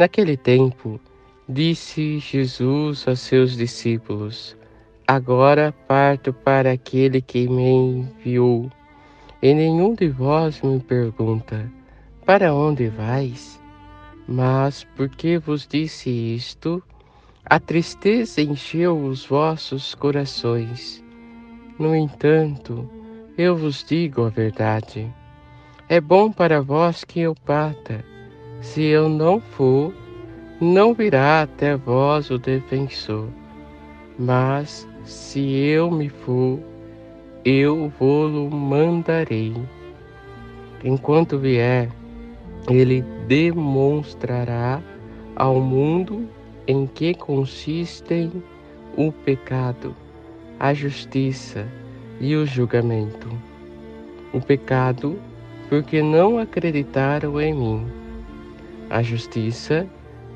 Naquele tempo, disse Jesus a seus discípulos: Agora parto para aquele que me enviou. E nenhum de vós me pergunta: Para onde vais? Mas porque vos disse isto, a tristeza encheu os vossos corações. No entanto, eu vos digo a verdade. É bom para vós que eu parta se eu não for, não virá até vós o defensor. Mas se eu me for, eu vou-lo mandarei. Enquanto vier, ele demonstrará ao mundo em que consistem o pecado, a justiça e o julgamento. O pecado, porque não acreditaram em mim a justiça,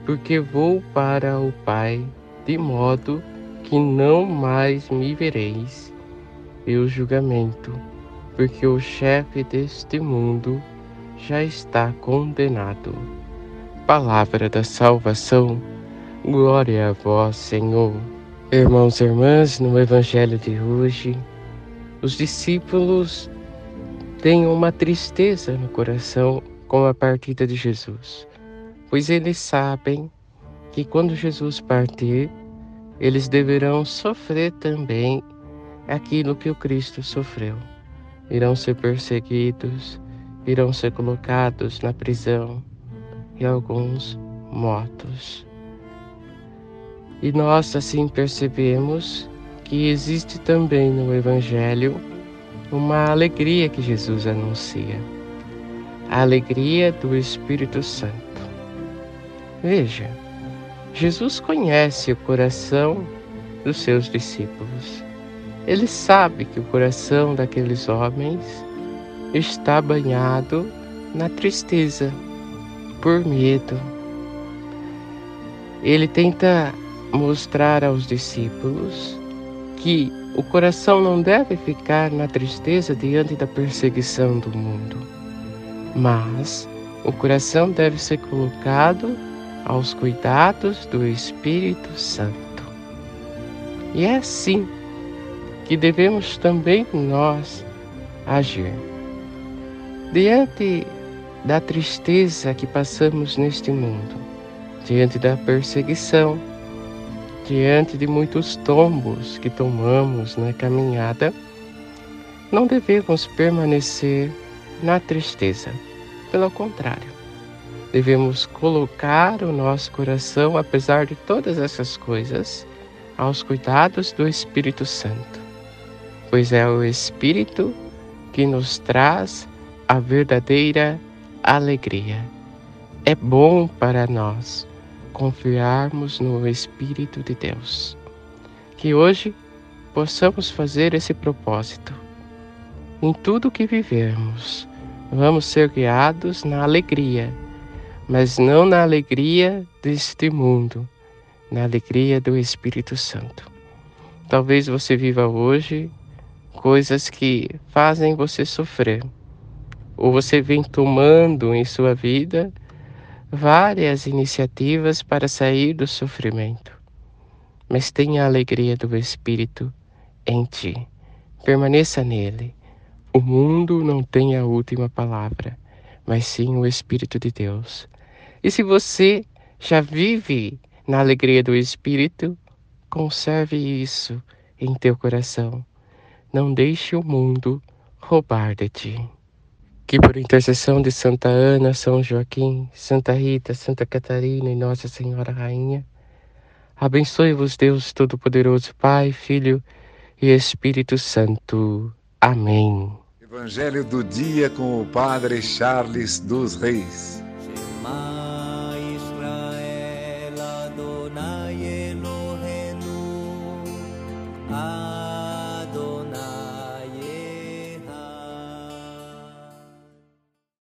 porque vou para o Pai, de modo que não mais me vereis, e o julgamento, porque o chefe deste mundo já está condenado. Palavra da salvação, glória a vós, Senhor. Irmãos e irmãs, no Evangelho de hoje, os discípulos têm uma tristeza no coração com a partida de Jesus pois eles sabem que quando Jesus partir, eles deverão sofrer também aquilo que o Cristo sofreu. Irão ser perseguidos, irão ser colocados na prisão e alguns mortos. E nós assim percebemos que existe também no Evangelho uma alegria que Jesus anuncia a alegria do Espírito Santo. Veja, Jesus conhece o coração dos seus discípulos. Ele sabe que o coração daqueles homens está banhado na tristeza, por medo. Ele tenta mostrar aos discípulos que o coração não deve ficar na tristeza diante da perseguição do mundo, mas o coração deve ser colocado aos cuidados do Espírito Santo. E é assim que devemos também nós agir. Diante da tristeza que passamos neste mundo, diante da perseguição, diante de muitos tombos que tomamos na caminhada, não devemos permanecer na tristeza. Pelo contrário, devemos colocar o nosso coração, apesar de todas essas coisas, aos cuidados do Espírito Santo, pois é o Espírito que nos traz a verdadeira alegria. É bom para nós confiarmos no Espírito de Deus. Que hoje possamos fazer esse propósito. Em tudo que vivermos, vamos ser guiados na alegria mas não na alegria deste mundo, na alegria do Espírito Santo. Talvez você viva hoje coisas que fazem você sofrer, ou você vem tomando em sua vida várias iniciativas para sair do sofrimento. Mas tenha a alegria do Espírito em ti. Permaneça nele. O mundo não tem a última palavra, mas sim o Espírito de Deus. E se você já vive na alegria do Espírito, conserve isso em teu coração. Não deixe o mundo roubar de ti. Que por intercessão de Santa Ana, São Joaquim, Santa Rita, Santa Catarina e Nossa Senhora Rainha, abençoe-vos Deus Todo-Poderoso, Pai, Filho e Espírito Santo. Amém. Evangelho do dia com o Padre Charles dos Reis.